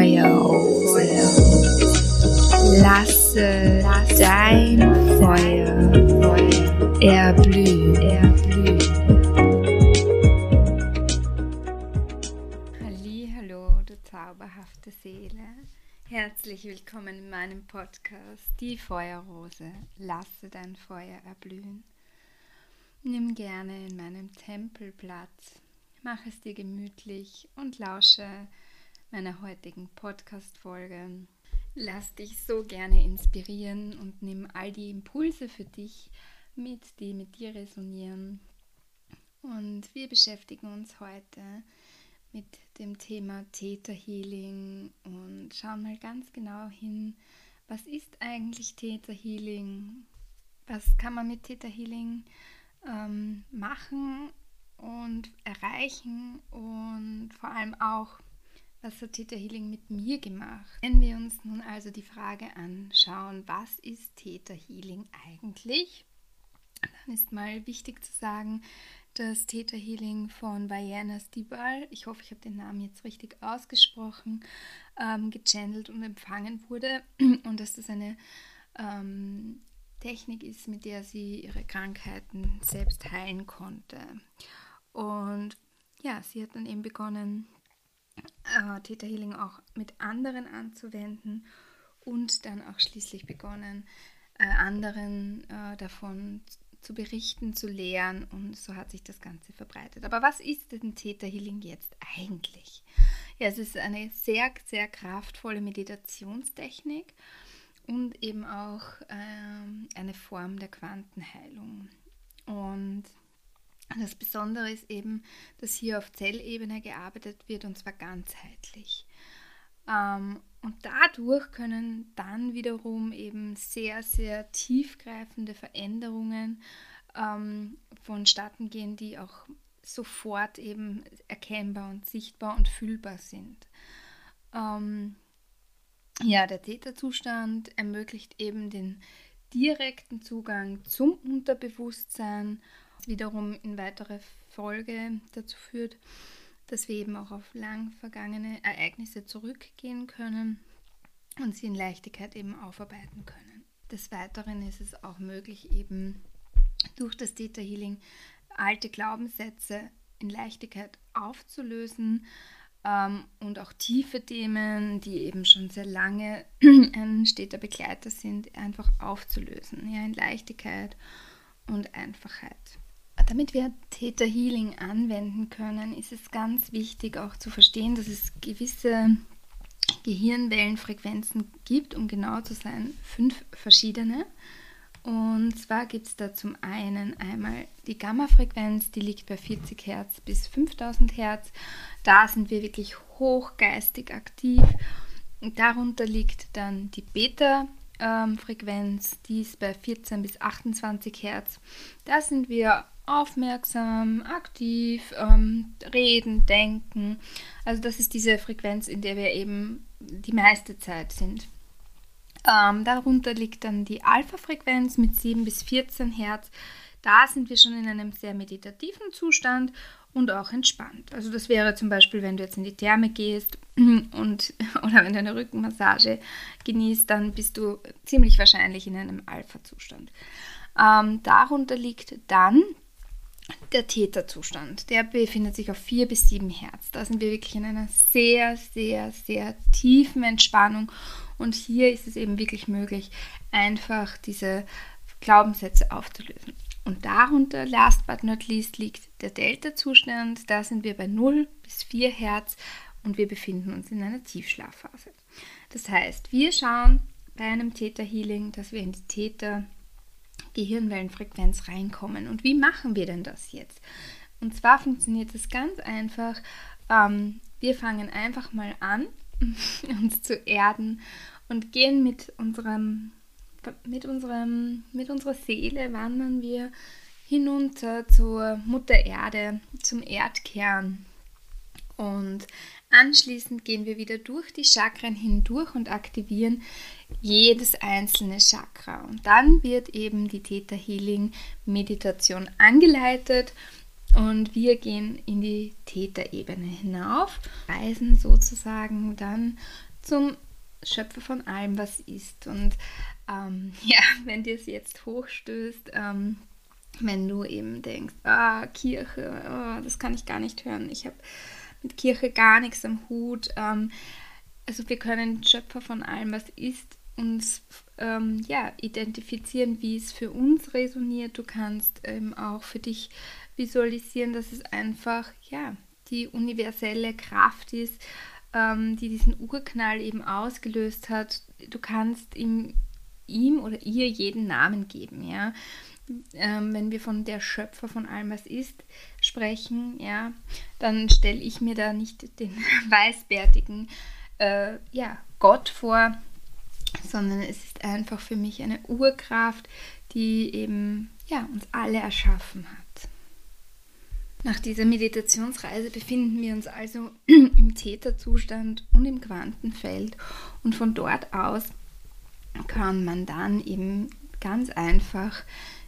Die Feuerrose. Lasse dein Feuer erblühen. Hallo, du zauberhafte Seele. Herzlich willkommen in meinem Podcast Die Feuerrose. Lasse dein Feuer erblühen. Nimm gerne in meinem Tempel Platz Mach es dir gemütlich und lausche meiner heutigen Podcast-Folge. Lass dich so gerne inspirieren und nimm all die Impulse für dich mit, die mit dir resonieren. Und wir beschäftigen uns heute mit dem Thema Theta Healing und schauen mal ganz genau hin, was ist eigentlich Theta Healing? Was kann man mit Theta Healing ähm, machen und erreichen und vor allem auch, was hat Theta Healing mit mir gemacht? Wenn wir uns nun also die Frage anschauen, was ist Theta Healing eigentlich? Dann ist mal wichtig zu sagen, dass Theta Healing von Vajana Stibal, ich hoffe, ich habe den Namen jetzt richtig ausgesprochen, ähm, gechannelt und empfangen wurde und dass das eine ähm, Technik ist, mit der sie ihre Krankheiten selbst heilen konnte. Und ja, sie hat dann eben begonnen, äh, Theta Healing auch mit anderen anzuwenden und dann auch schließlich begonnen, äh, anderen äh, davon zu berichten, zu lehren und so hat sich das Ganze verbreitet. Aber was ist denn Theta Healing jetzt eigentlich? Ja, es ist eine sehr, sehr kraftvolle Meditationstechnik und eben auch ähm, eine Form der Quantenheilung. Und das Besondere ist eben, dass hier auf Zellebene gearbeitet wird und zwar ganzheitlich. Ähm, und dadurch können dann wiederum eben sehr, sehr tiefgreifende Veränderungen ähm, vonstatten gehen, die auch sofort eben erkennbar und sichtbar und fühlbar sind. Ähm, ja, der Täterzustand ermöglicht eben den direkten Zugang zum Unterbewusstsein wiederum in weiterer Folge dazu führt, dass wir eben auch auf lang vergangene Ereignisse zurückgehen können und sie in Leichtigkeit eben aufarbeiten können. Des Weiteren ist es auch möglich, eben durch das Theta Healing alte Glaubenssätze in Leichtigkeit aufzulösen ähm, und auch tiefe Themen, die eben schon sehr lange ein steter Begleiter sind, einfach aufzulösen. Ja, in Leichtigkeit und Einfachheit. Damit wir Theta Healing anwenden können, ist es ganz wichtig auch zu verstehen, dass es gewisse Gehirnwellenfrequenzen gibt, um genau zu sein, fünf verschiedene. Und zwar gibt es da zum einen einmal die Gamma-Frequenz, die liegt bei 40 Hertz bis 5000 Hertz. Da sind wir wirklich hochgeistig aktiv. Und darunter liegt dann die Beta-Frequenz, die ist bei 14 bis 28 Hertz. Da sind wir aufmerksam, aktiv, ähm, reden, denken. Also das ist diese Frequenz, in der wir eben die meiste Zeit sind. Ähm, darunter liegt dann die Alpha-Frequenz mit 7 bis 14 Hertz. Da sind wir schon in einem sehr meditativen Zustand und auch entspannt. Also das wäre zum Beispiel, wenn du jetzt in die Therme gehst und oder wenn du eine Rückenmassage genießt, dann bist du ziemlich wahrscheinlich in einem Alpha-Zustand. Ähm, darunter liegt dann der Täterzustand, der befindet sich auf 4 bis 7 Hertz. Da sind wir wirklich in einer sehr, sehr, sehr tiefen Entspannung. Und hier ist es eben wirklich möglich, einfach diese Glaubenssätze aufzulösen. Und darunter, last but not least, liegt der Delta-Zustand. Da sind wir bei 0 bis 4 Hertz und wir befinden uns in einer Tiefschlafphase. Das heißt, wir schauen bei einem Theta-Healing, dass wir in die Theta Gehirnwellenfrequenz reinkommen. Und wie machen wir denn das jetzt? Und zwar funktioniert es ganz einfach. Ähm, wir fangen einfach mal an, uns zu erden und gehen mit unserem, mit unserem, mit unserer Seele wandern wir hinunter zur Mutter Erde, zum Erdkern. Und Anschließend gehen wir wieder durch die Chakren hindurch und aktivieren jedes einzelne Chakra. Und dann wird eben die Theta Healing Meditation angeleitet. Und wir gehen in die Täterebene hinauf, reisen sozusagen dann zum Schöpfer von allem, was ist. Und ähm, ja, wenn dir es jetzt hochstößt, ähm, wenn du eben denkst, ah, Kirche, oh, das kann ich gar nicht hören, ich habe mit Kirche gar nichts am Hut. Ähm, also wir können Schöpfer von allem, was ist, uns ähm, ja, identifizieren, wie es für uns resoniert. Du kannst ähm, auch für dich visualisieren, dass es einfach ja, die universelle Kraft ist, ähm, die diesen Urknall eben ausgelöst hat. Du kannst ihm, ihm oder ihr jeden Namen geben, ja. Ähm, wenn wir von der Schöpfer von allem, was ist, sprechen, ja, dann stelle ich mir da nicht den weißbärtigen äh, ja, Gott vor, sondern es ist einfach für mich eine Urkraft, die eben ja, uns alle erschaffen hat. Nach dieser Meditationsreise befinden wir uns also im Täterzustand und im Quantenfeld und von dort aus kann man dann eben ganz einfach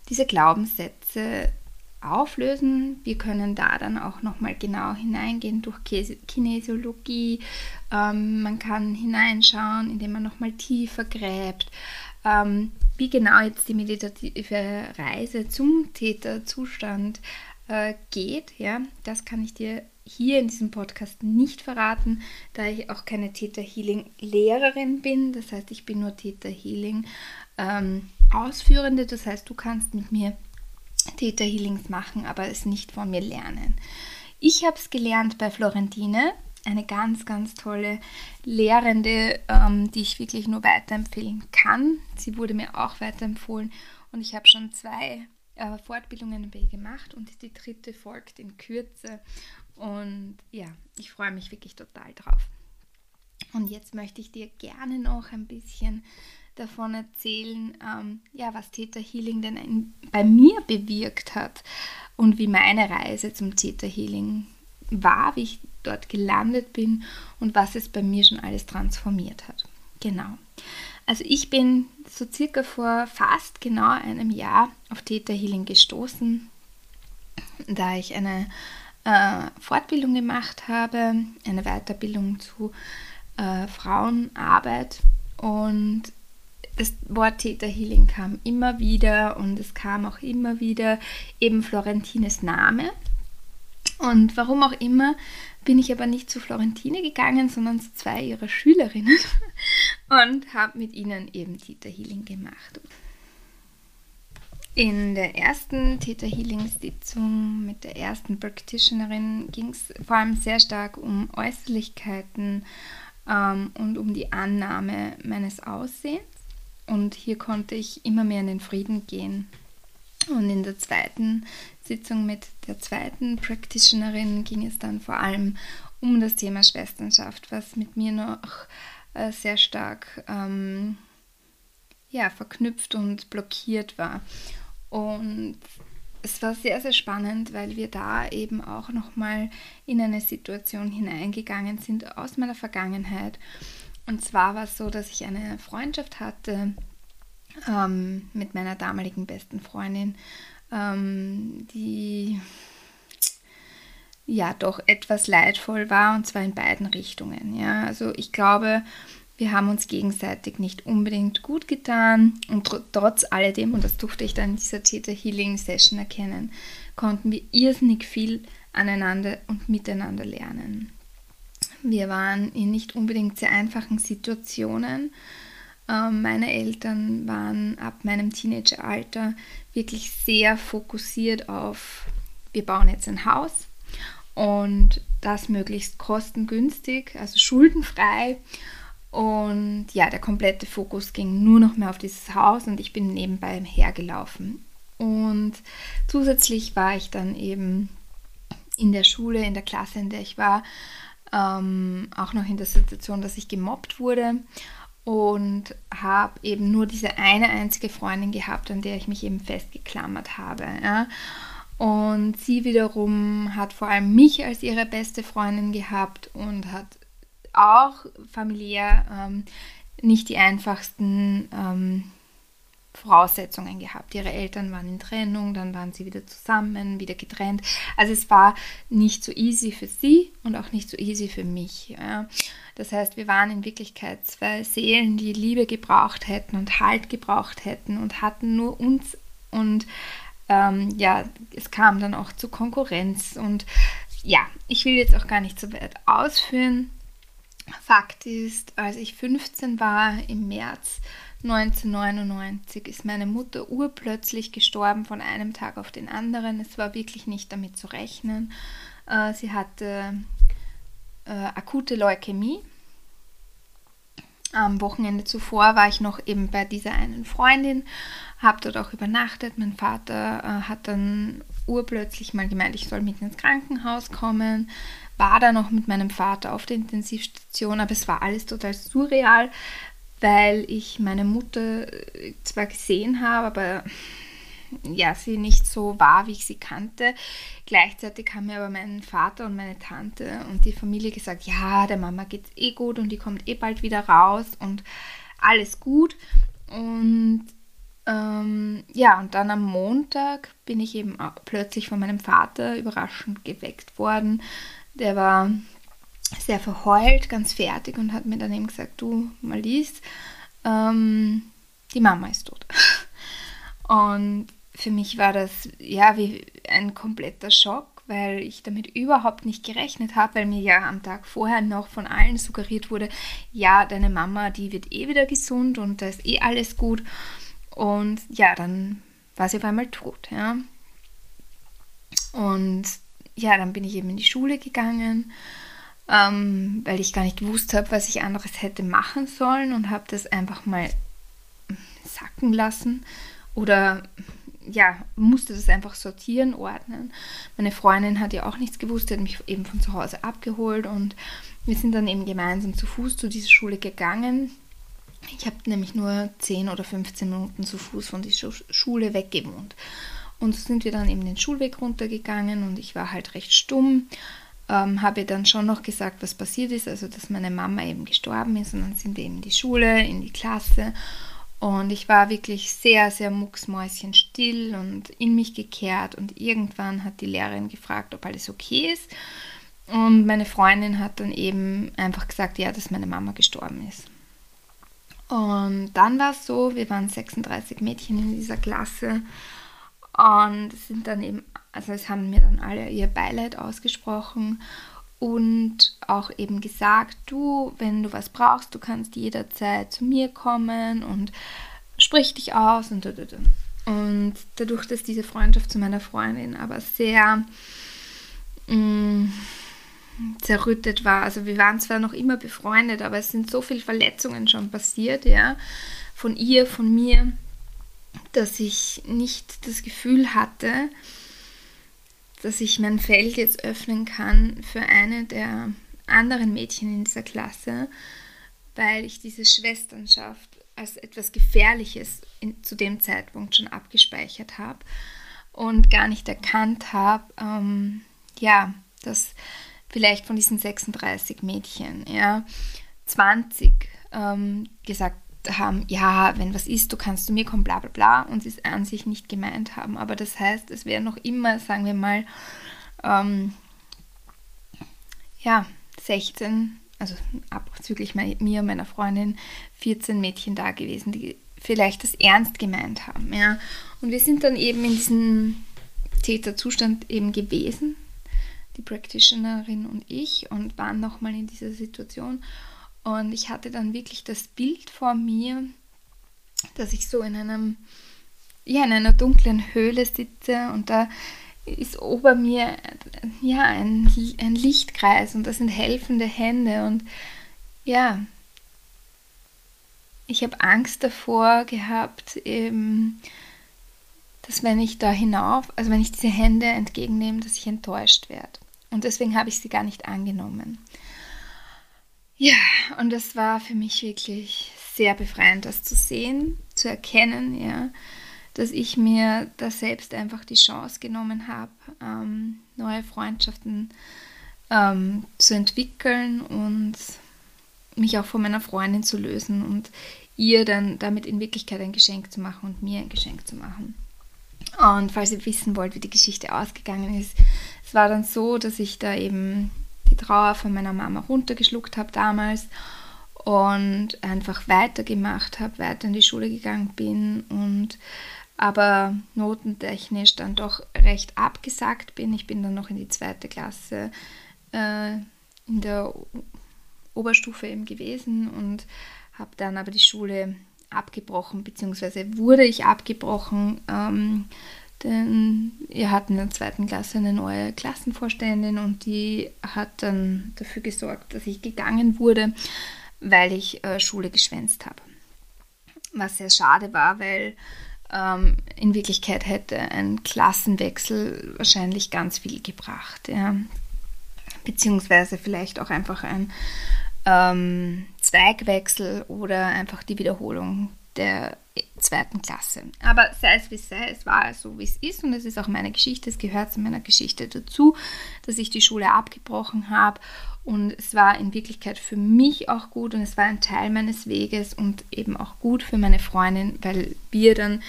diese Glaubenssätze auflösen. Wir können da dann auch nochmal genau hineingehen durch Kinesiologie. Ähm, man kann hineinschauen, indem man nochmal tiefer gräbt. Ähm, wie genau jetzt die meditative Reise zum Täterzustand äh, geht, ja, das kann ich dir hier in diesem Podcast nicht verraten, da ich auch keine Theta Healing Lehrerin bin. Das heißt, ich bin nur Theta Healing ähm, Ausführende. Das heißt, du kannst mit mir Theta Healings machen, aber es nicht von mir lernen. Ich habe es gelernt bei Florentine, eine ganz, ganz tolle Lehrende, ähm, die ich wirklich nur weiterempfehlen kann. Sie wurde mir auch weiterempfohlen und ich habe schon zwei äh, Fortbildungen gemacht und die dritte folgt in Kürze. Und ja, ich freue mich wirklich total drauf. Und jetzt möchte ich dir gerne noch ein bisschen davon erzählen, ähm, ja, was Theta Healing denn in, bei mir bewirkt hat und wie meine Reise zum Theta Healing war, wie ich dort gelandet bin und was es bei mir schon alles transformiert hat. Genau. Also ich bin so circa vor fast genau einem Jahr auf Theta Healing gestoßen, da ich eine äh, Fortbildung gemacht habe, eine Weiterbildung zu äh, Frauenarbeit und das Wort Theta Healing kam immer wieder und es kam auch immer wieder eben Florentines Name. Und warum auch immer bin ich aber nicht zu Florentine gegangen, sondern zu zwei ihrer Schülerinnen und habe mit ihnen eben Theta Healing gemacht. In der ersten Theta Healing Sitzung mit der ersten Practitionerin ging es vor allem sehr stark um Äußerlichkeiten ähm, und um die Annahme meines Aussehens. Und hier konnte ich immer mehr in den Frieden gehen. Und in der zweiten Sitzung mit der zweiten Practitionerin ging es dann vor allem um das Thema Schwesternschaft, was mit mir noch äh, sehr stark ähm, ja, verknüpft und blockiert war. Und es war sehr, sehr spannend, weil wir da eben auch nochmal in eine Situation hineingegangen sind aus meiner Vergangenheit und zwar war es so, dass ich eine Freundschaft hatte ähm, mit meiner damaligen besten Freundin, ähm, die ja doch etwas leidvoll war und zwar in beiden Richtungen. Ja, also ich glaube, wir haben uns gegenseitig nicht unbedingt gut getan und tr trotz alledem, und das durfte ich dann in dieser Theta Healing Session erkennen, konnten wir irrsinnig viel aneinander und miteinander lernen. Wir waren in nicht unbedingt sehr einfachen Situationen. Ähm, meine Eltern waren ab meinem Teenageralter wirklich sehr fokussiert auf, wir bauen jetzt ein Haus und das möglichst kostengünstig, also schuldenfrei. Und ja, der komplette Fokus ging nur noch mehr auf dieses Haus und ich bin nebenbei hergelaufen. Und zusätzlich war ich dann eben in der Schule, in der Klasse, in der ich war, ähm, auch noch in der Situation, dass ich gemobbt wurde und habe eben nur diese eine einzige Freundin gehabt, an der ich mich eben festgeklammert habe. Ja. Und sie wiederum hat vor allem mich als ihre beste Freundin gehabt und hat auch familiär ähm, nicht die einfachsten ähm, Voraussetzungen gehabt. Ihre Eltern waren in Trennung, dann waren sie wieder zusammen, wieder getrennt. Also es war nicht so easy für sie und auch nicht so easy für mich. Ja. Das heißt, wir waren in Wirklichkeit zwei Seelen, die Liebe gebraucht hätten und Halt gebraucht hätten und hatten nur uns. Und ähm, ja, es kam dann auch zu Konkurrenz. Und ja, ich will jetzt auch gar nicht so weit ausführen. Fakt ist, als ich 15 war, im März 1999 ist meine Mutter urplötzlich gestorben von einem Tag auf den anderen. Es war wirklich nicht damit zu rechnen. Äh, sie hatte äh, akute Leukämie. Am Wochenende zuvor war ich noch eben bei dieser einen Freundin, habe dort auch übernachtet. Mein Vater äh, hat dann urplötzlich mal gemeint, ich soll mit ins Krankenhaus kommen. War da noch mit meinem Vater auf der Intensivstation, aber es war alles total surreal, weil ich meine Mutter äh, zwar gesehen habe, aber ja, sie nicht so war, wie ich sie kannte. Gleichzeitig haben mir aber mein Vater und meine Tante und die Familie gesagt, ja, der Mama geht's eh gut und die kommt eh bald wieder raus und alles gut. Und ähm, ja, und dann am Montag bin ich eben plötzlich von meinem Vater überraschend geweckt worden. Der war sehr verheult, ganz fertig und hat mir dann eben gesagt, du Malice, ähm, die Mama ist tot. Und für mich war das ja wie ein kompletter Schock, weil ich damit überhaupt nicht gerechnet habe, weil mir ja am Tag vorher noch von allen suggeriert wurde, ja, deine Mama, die wird eh wieder gesund und da ist eh alles gut. Und ja, dann war sie auf einmal tot, ja. Und ja, dann bin ich eben in die Schule gegangen ähm, weil ich gar nicht gewusst habe, was ich anderes hätte machen sollen und habe das einfach mal sacken lassen oder ja, musste das einfach sortieren, ordnen. Meine Freundin hat ja auch nichts gewusst, die hat mich eben von zu Hause abgeholt und wir sind dann eben gemeinsam zu Fuß zu dieser Schule gegangen. Ich habe nämlich nur 10 oder 15 Minuten zu Fuß von dieser Schule weggewohnt. Und so sind wir dann eben den Schulweg runtergegangen und ich war halt recht stumm, ähm, habe dann schon noch gesagt, was passiert ist, also dass meine Mama eben gestorben ist und dann sind wir eben in die Schule, in die Klasse. Und ich war wirklich sehr, sehr mucksmäuschenstill und in mich gekehrt und irgendwann hat die Lehrerin gefragt, ob alles okay ist. Und meine Freundin hat dann eben einfach gesagt, ja, dass meine Mama gestorben ist. Und dann war es so, wir waren 36 Mädchen in dieser Klasse und sind dann eben also es haben mir dann alle ihr Beileid ausgesprochen und auch eben gesagt, du, wenn du was brauchst, du kannst jederzeit zu mir kommen und sprich dich aus und und dadurch, dass diese Freundschaft zu meiner Freundin aber sehr mh, mm, zerrüttet war, also wir waren zwar noch immer befreundet, aber es sind so viele Verletzungen schon passiert, ja, von ihr, von mir, dass ich nicht das Gefühl hatte, dass ich mein Feld jetzt öffnen kann für eine der anderen Mädchen in dieser Klasse, weil ich diese Schwesternschaft als etwas Gefährliches in, zu dem Zeitpunkt schon abgespeichert habe und gar nicht erkannt habe, ähm, ja, dass vielleicht von diesen 36 Mädchen, ja, 20 ähm, gesagt haben, ja, wenn was ist, du kannst zu mir kommen, bla bla bla, und sie es an sich nicht gemeint haben. Aber das heißt, es wäre noch immer, sagen wir mal, ähm, ja, 16, also abzüglich mir und meiner Freundin, 14 Mädchen da gewesen, die vielleicht das ernst gemeint haben. Ja. Und wir sind dann eben in diesem Täterzustand eben gewesen, die Practitionerin und ich, und waren nochmal in dieser Situation. Und ich hatte dann wirklich das Bild vor mir, dass ich so in einem, ja, in einer dunklen Höhle sitze und da ist ober mir ja ein, ein Lichtkreis und das sind helfende Hände und ja, ich habe Angst davor gehabt, eben, dass wenn ich da hinauf, also wenn ich diese Hände entgegennehme, dass ich enttäuscht werde. Und deswegen habe ich sie gar nicht angenommen. Ja, und das war für mich wirklich sehr befreiend, das zu sehen, zu erkennen, ja, dass ich mir da selbst einfach die Chance genommen habe, ähm, neue Freundschaften ähm, zu entwickeln und mich auch von meiner Freundin zu lösen und ihr dann damit in Wirklichkeit ein Geschenk zu machen und mir ein Geschenk zu machen. Und falls ihr wissen wollt, wie die Geschichte ausgegangen ist, es war dann so, dass ich da eben die Trauer von meiner Mama runtergeschluckt habe damals und einfach weitergemacht habe, weiter in die Schule gegangen bin und aber notentechnisch dann doch recht abgesagt bin. Ich bin dann noch in die zweite Klasse äh, in der Oberstufe eben gewesen und habe dann aber die Schule abgebrochen, beziehungsweise wurde ich abgebrochen, ähm, denn wir hatten in der zweiten Klasse eine neue Klassenvorständin und die hat dann dafür gesorgt, dass ich gegangen wurde, weil ich äh, Schule geschwänzt habe. Was sehr schade war, weil ähm, in Wirklichkeit hätte ein Klassenwechsel wahrscheinlich ganz viel gebracht. Ja. Beziehungsweise vielleicht auch einfach ein ähm, Zweigwechsel oder einfach die Wiederholung der zweiten Klasse. Aber sei es wie es sei, es war so wie es ist und es ist auch meine Geschichte, es gehört zu meiner Geschichte dazu, dass ich die Schule abgebrochen habe und es war in Wirklichkeit für mich auch gut und es war ein Teil meines Weges und eben auch gut für meine Freundin, weil wir dann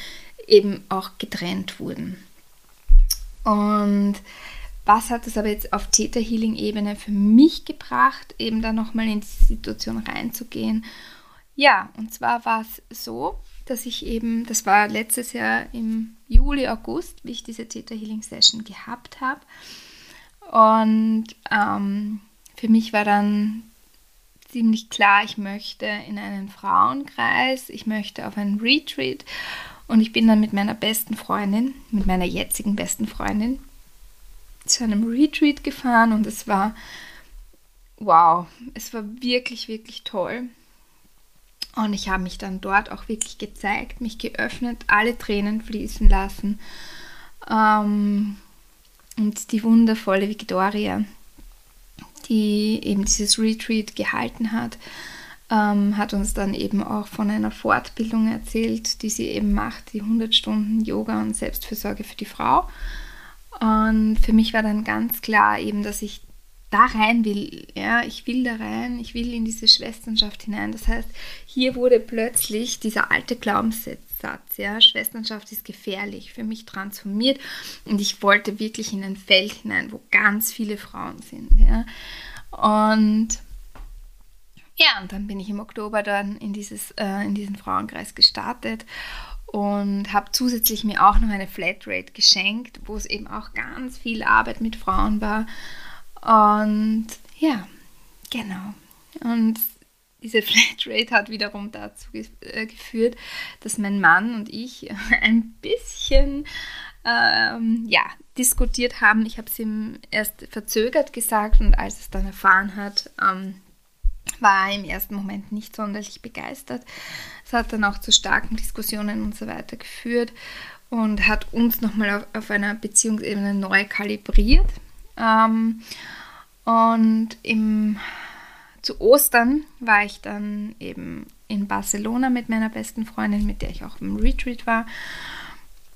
eben auch getrennt wurden. Und was hat es aber jetzt auf Theta Healing Ebene für mich gebracht, eben da nochmal in die Situation reinzugehen? Ja, und zwar war es so, dass ich eben, das war letztes Jahr im Juli, August, wie ich diese Theta Healing Session gehabt habe. Und ähm, für mich war dann ziemlich klar, ich möchte in einen Frauenkreis, ich möchte auf einen Retreat und ich bin dann mit meiner besten Freundin, mit meiner jetzigen besten Freundin, zu einem Retreat gefahren und es war wow, es war wirklich, wirklich toll. Und ich habe mich dann dort auch wirklich gezeigt, mich geöffnet, alle Tränen fließen lassen. Ähm, und die wundervolle Victoria, die eben dieses Retreat gehalten hat, ähm, hat uns dann eben auch von einer Fortbildung erzählt, die sie eben macht, die 100 Stunden Yoga und Selbstfürsorge für die Frau. Und für mich war dann ganz klar eben, dass ich da rein will. Ja, ich will da rein, ich will in diese Schwesternschaft hinein. Das heißt, hier wurde plötzlich dieser alte Glaubenssatz, ja, Schwesternschaft ist gefährlich, für mich transformiert und ich wollte wirklich in ein Feld hinein, wo ganz viele Frauen sind. Ja. Und ja, und dann bin ich im Oktober dann in, dieses, äh, in diesen Frauenkreis gestartet und habe zusätzlich mir auch noch eine Flatrate geschenkt, wo es eben auch ganz viel Arbeit mit Frauen war. Und ja, genau. Und diese Flatrate hat wiederum dazu äh, geführt, dass mein Mann und ich ein bisschen ähm, ja, diskutiert haben. Ich habe es ihm erst verzögert gesagt und als es dann erfahren hat, ähm, war im ersten Moment nicht sonderlich begeistert. Es hat dann auch zu starken Diskussionen und so weiter geführt und hat uns nochmal auf, auf einer Beziehungsebene neu kalibriert. Ähm, und im, zu Ostern war ich dann eben in Barcelona mit meiner besten Freundin, mit der ich auch im Retreat war.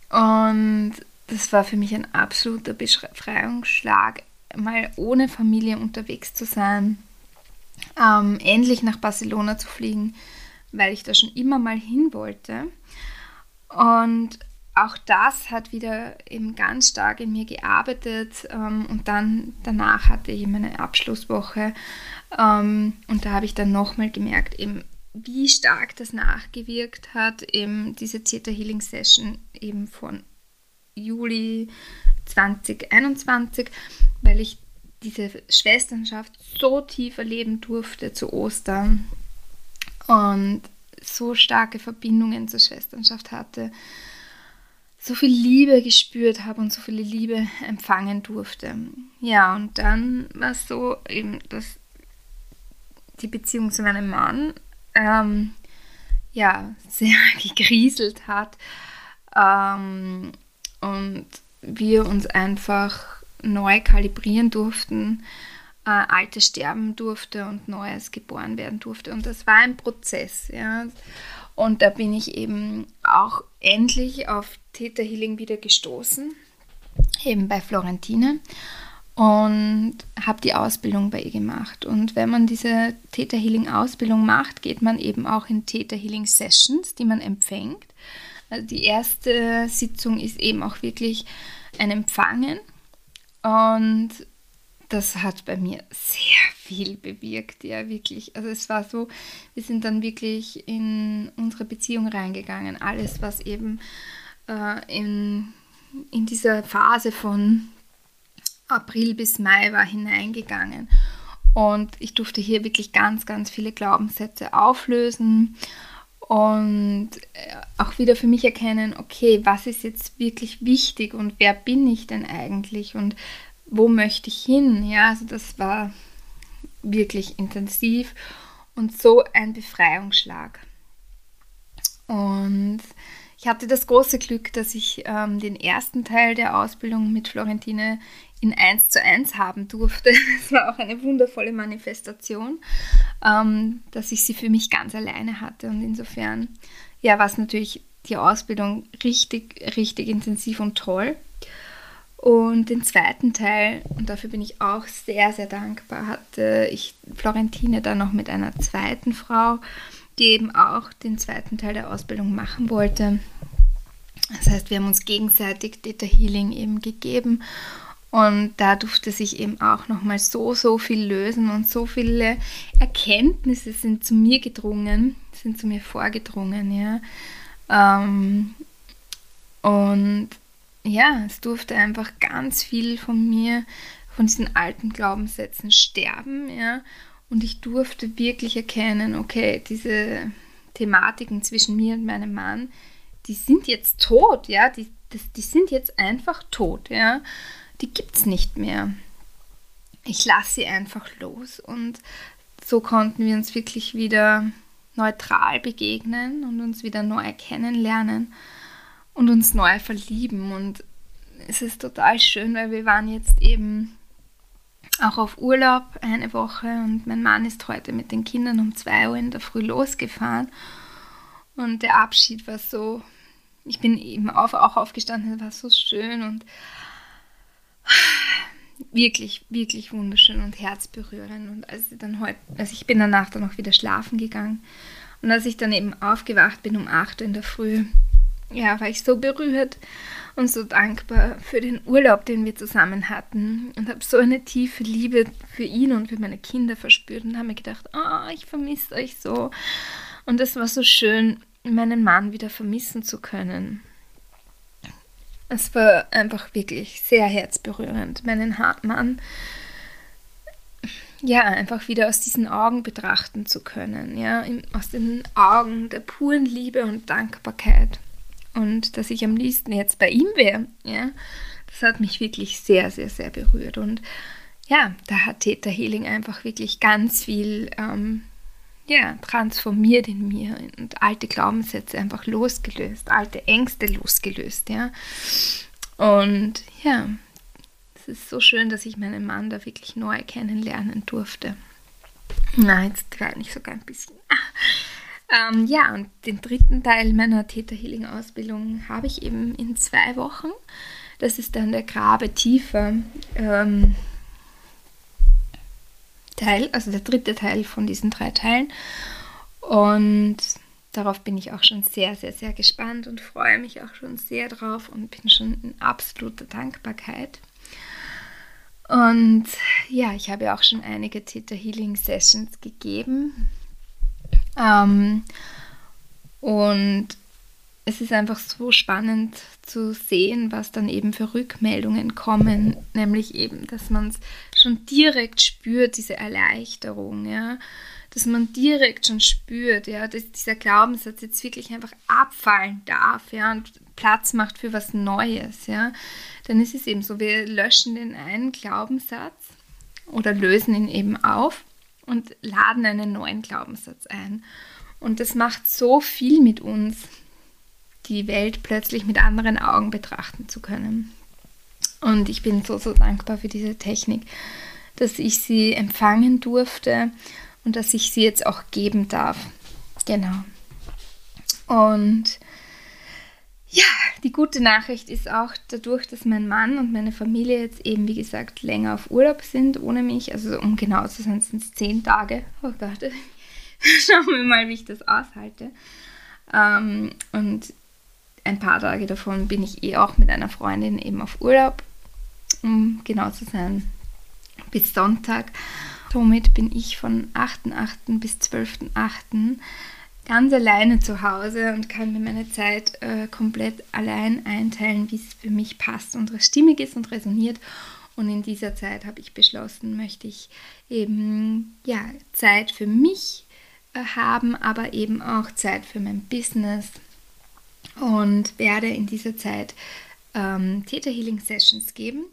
Und das war für mich ein absoluter Befreiungsschlag, mal ohne Familie unterwegs zu sein ähm, endlich nach Barcelona zu fliegen, weil ich da schon immer mal hin wollte. Und auch das hat wieder eben ganz stark in mir gearbeitet. Ähm, und dann danach hatte ich meine Abschlusswoche. Ähm, und da habe ich dann nochmal gemerkt, eben wie stark das nachgewirkt hat, eben diese Theta Healing Session eben von Juli 2021, weil ich diese Schwesternschaft so tief erleben durfte zu Ostern und so starke Verbindungen zur Schwesternschaft hatte, so viel Liebe gespürt habe und so viele Liebe empfangen durfte. Ja, und dann war es so eben, dass die Beziehung zu meinem Mann ähm, ja sehr gegrieselt hat ähm, und wir uns einfach neu kalibrieren durften, äh, Altes sterben durfte und Neues geboren werden durfte. Und das war ein Prozess. Ja. Und da bin ich eben auch endlich auf Theta Healing wieder gestoßen, eben bei Florentine. und habe die Ausbildung bei ihr gemacht. Und wenn man diese Theta Healing Ausbildung macht, geht man eben auch in Theta Healing Sessions, die man empfängt. Also die erste Sitzung ist eben auch wirklich ein Empfangen und das hat bei mir sehr viel bewirkt, ja, wirklich. Also es war so, wir sind dann wirklich in unsere Beziehung reingegangen. Alles, was eben äh, in, in dieser Phase von April bis Mai war hineingegangen. Und ich durfte hier wirklich ganz, ganz viele Glaubenssätze auflösen und äh, auch wieder für mich erkennen, okay, was ist jetzt wirklich wichtig und wer bin ich denn eigentlich und wo möchte ich hin? Ja, also das war wirklich intensiv und so ein Befreiungsschlag. Und ich hatte das große Glück, dass ich ähm, den ersten Teil der Ausbildung mit Florentine in 1 zu 1 haben durfte. Das war auch eine wundervolle Manifestation, ähm, dass ich sie für mich ganz alleine hatte. Und insofern, ja, war es natürlich die Ausbildung richtig, richtig intensiv und toll. Und den zweiten Teil, und dafür bin ich auch sehr, sehr dankbar, hatte ich Florentine dann noch mit einer zweiten Frau, die eben auch den zweiten Teil der Ausbildung machen wollte. Das heißt, wir haben uns gegenseitig Data Healing eben gegeben und da durfte sich eben auch nochmal so, so viel lösen und so viele Erkenntnisse sind zu mir gedrungen, sind zu mir vorgedrungen, ja. Ähm, und ja, es durfte einfach ganz viel von mir, von diesen alten Glaubenssätzen sterben, ja. Und ich durfte wirklich erkennen, okay, diese Thematiken zwischen mir und meinem Mann, die sind jetzt tot, ja, die, das, die sind jetzt einfach tot, ja die gibt es nicht mehr. Ich lasse sie einfach los und so konnten wir uns wirklich wieder neutral begegnen und uns wieder neu kennenlernen und uns neu verlieben. Und es ist total schön, weil wir waren jetzt eben auch auf Urlaub eine Woche und mein Mann ist heute mit den Kindern um 2 Uhr in der Früh losgefahren. Und der Abschied war so, ich bin eben auf, auch aufgestanden, es war so schön und wirklich, wirklich wunderschön und herzberührend. Und als ich dann heute, also ich bin danach dann auch wieder schlafen gegangen. Und als ich dann eben aufgewacht bin um 8 Uhr in der Früh, ja, war ich so berührt und so dankbar für den Urlaub, den wir zusammen hatten und habe so eine tiefe Liebe für ihn und für meine Kinder verspürt und habe mir gedacht, oh, ich vermisse euch so. Und es war so schön, meinen Mann wieder vermissen zu können. Es war einfach wirklich sehr herzberührend, meinen Hartmann ja einfach wieder aus diesen Augen betrachten zu können, ja, aus den Augen der puren Liebe und Dankbarkeit und dass ich am liebsten jetzt bei ihm wäre, ja. Das hat mich wirklich sehr, sehr, sehr berührt und ja, da hat Theta Healing einfach wirklich ganz viel ähm, ja, transformiert in mir und alte Glaubenssätze einfach losgelöst, alte Ängste losgelöst, ja. Und ja, es ist so schön, dass ich meinen Mann da wirklich neu kennenlernen durfte. Na, jetzt war ich sogar ein bisschen. Ähm, ja, und den dritten Teil meiner Theta Healing Ausbildung habe ich eben in zwei Wochen. Das ist dann der Grabe tiefer. Ähm, Teil, also der dritte Teil von diesen drei Teilen. Und darauf bin ich auch schon sehr, sehr, sehr gespannt und freue mich auch schon sehr drauf und bin schon in absoluter Dankbarkeit. Und ja, ich habe auch schon einige Theta Healing Sessions gegeben. Ähm, und es ist einfach so spannend zu sehen, was dann eben für Rückmeldungen kommen, nämlich eben, dass man es schon direkt spürt, diese Erleichterung, ja, dass man direkt schon spürt, ja, dass dieser Glaubenssatz jetzt wirklich einfach abfallen darf, ja, und Platz macht für was Neues, ja, dann ist es eben so, wir löschen den einen Glaubenssatz oder lösen ihn eben auf und laden einen neuen Glaubenssatz ein. Und das macht so viel mit uns, die Welt plötzlich mit anderen Augen betrachten zu können. Und ich bin so, so dankbar für diese Technik, dass ich sie empfangen durfte und dass ich sie jetzt auch geben darf. Genau. Und Ja, die gute Nachricht ist auch dadurch, dass mein Mann und meine Familie jetzt eben, wie gesagt, länger auf Urlaub sind ohne mich. Also um genau zu sein, sind es zehn Tage. Oh Gott, schauen wir mal, wie ich das aushalte. Ähm, und ein paar Tage davon bin ich eh auch mit einer Freundin eben auf Urlaub, um genau zu sein, bis Sonntag. Somit bin ich von 8.8. bis 12.8. ganz alleine zu Hause und kann mir meine Zeit äh, komplett allein einteilen, wie es für mich passt und stimmig ist und resoniert. Und in dieser Zeit habe ich beschlossen, möchte ich eben ja, Zeit für mich äh, haben, aber eben auch Zeit für mein Business und werde in dieser Zeit ähm, Theta Healing Sessions geben.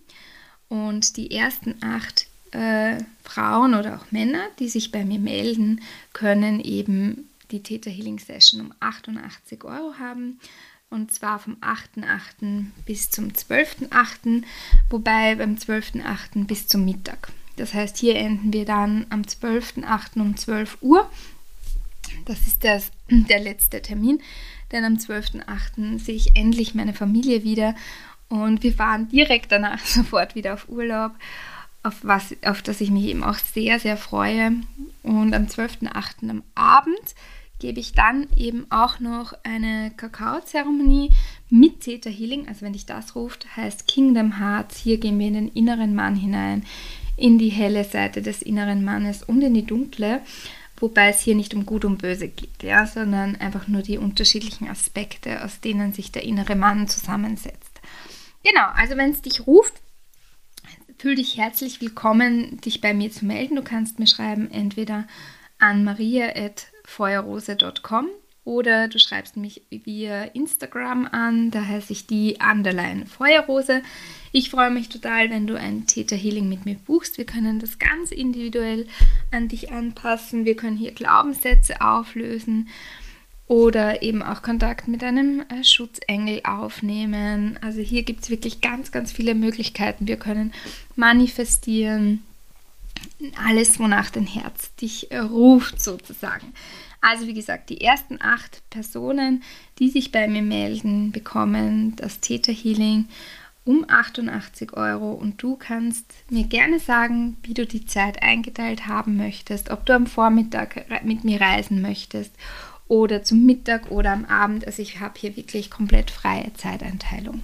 Und die ersten acht äh, Frauen oder auch Männer, die sich bei mir melden, können eben die Theta Healing Session um 88 Euro haben. Und zwar vom 8.8. bis zum 12.8. Wobei beim 12.8. bis zum Mittag. Das heißt, hier enden wir dann am 12.8. um 12 Uhr. Das ist das, der letzte Termin, denn am 12.8. sehe ich endlich meine Familie wieder und wir fahren direkt danach sofort wieder auf Urlaub auf, was, auf das ich mich eben auch sehr, sehr freue. Und am 12.08. am Abend gebe ich dann eben auch noch eine Kakaozeremonie mit Theta Healing. Also wenn dich das ruft, heißt Kingdom Hearts. Hier gehen wir in den inneren Mann hinein, in die helle Seite des inneren Mannes und in die dunkle. Wobei es hier nicht um Gut und Böse geht, ja, sondern einfach nur die unterschiedlichen Aspekte, aus denen sich der innere Mann zusammensetzt. Genau, also wenn es dich ruft, fühl dich herzlich willkommen, dich bei mir zu melden. Du kannst mir schreiben entweder an maria.feuerrose.com oder du schreibst mich via Instagram an, da heiße ich die Underline Feuerrose. Ich freue mich total, wenn du ein Theta Healing mit mir buchst. Wir können das ganz individuell an dich anpassen. Wir können hier Glaubenssätze auflösen oder eben auch Kontakt mit einem äh, Schutzengel aufnehmen. Also hier gibt es wirklich ganz, ganz viele Möglichkeiten. Wir können manifestieren, alles, wonach dein Herz dich äh, ruft sozusagen. Also wie gesagt, die ersten acht Personen, die sich bei mir melden, bekommen das Theta Healing um 88 Euro und du kannst mir gerne sagen, wie du die Zeit eingeteilt haben möchtest, ob du am Vormittag mit mir reisen möchtest oder zum Mittag oder am Abend. Also ich habe hier wirklich komplett freie Zeiteinteilung.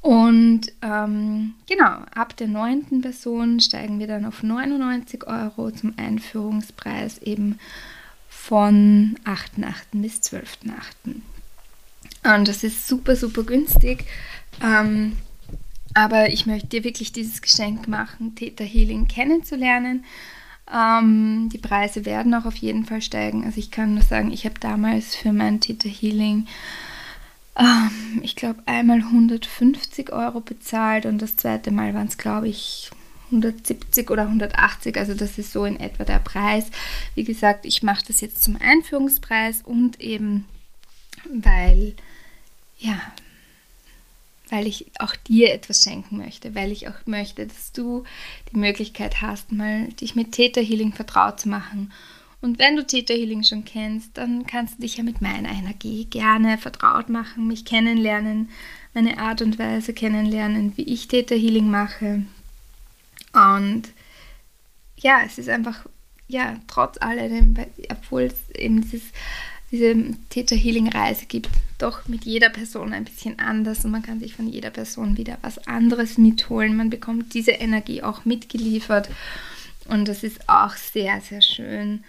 Und ähm, genau, ab der neunten Person steigen wir dann auf 99 Euro zum Einführungspreis eben von 8.8. bis 12.8. Und das ist super, super günstig. Ähm, aber ich möchte dir wirklich dieses Geschenk machen, Theta Healing kennenzulernen ähm, die Preise werden auch auf jeden Fall steigen. Also ich kann nur sagen, ich habe damals für mein Theta Healing, ähm, ich glaube, einmal 150 Euro bezahlt und das zweite Mal waren es, glaube ich, 170 oder 180, also das ist so in etwa der Preis. Wie gesagt, ich mache das jetzt zum Einführungspreis und eben weil, ja, weil ich auch dir etwas schenken möchte, weil ich auch möchte, dass du die Möglichkeit hast, mal dich mit Theta Healing vertraut zu machen. Und wenn du Theta Healing schon kennst, dann kannst du dich ja mit meiner Energie gerne vertraut machen, mich kennenlernen, meine Art und Weise kennenlernen, wie ich Theta Healing mache. Und ja, es ist einfach, ja, trotz alledem, obwohl es eben dieses diese Theta Healing Reise gibt, doch mit jeder Person ein bisschen anders und man kann sich von jeder Person wieder was anderes mitholen. Man bekommt diese Energie auch mitgeliefert und das ist auch sehr, sehr schön,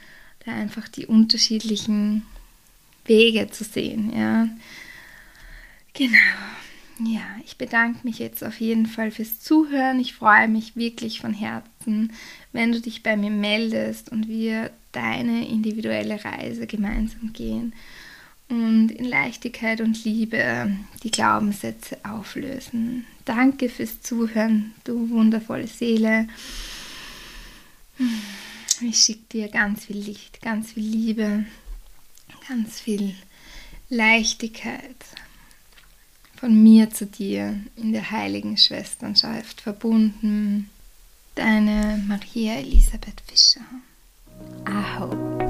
da einfach die unterschiedlichen Wege zu sehen. Ja, genau. Ja, ich bedanke mich jetzt auf jeden Fall fürs Zuhören. Ich freue mich wirklich von Herzen, wenn du dich bei mir meldest und wir deine individuelle Reise gemeinsam gehen und in Leichtigkeit und Liebe die Glaubenssätze auflösen. Danke fürs Zuhören, du wundervolle Seele. Ich schicke dir ganz viel Licht, ganz viel Liebe, ganz viel Leichtigkeit von mir zu dir in der heiligen Schwesternschaft verbunden. Deine Maria Elisabeth Fischer. Hope.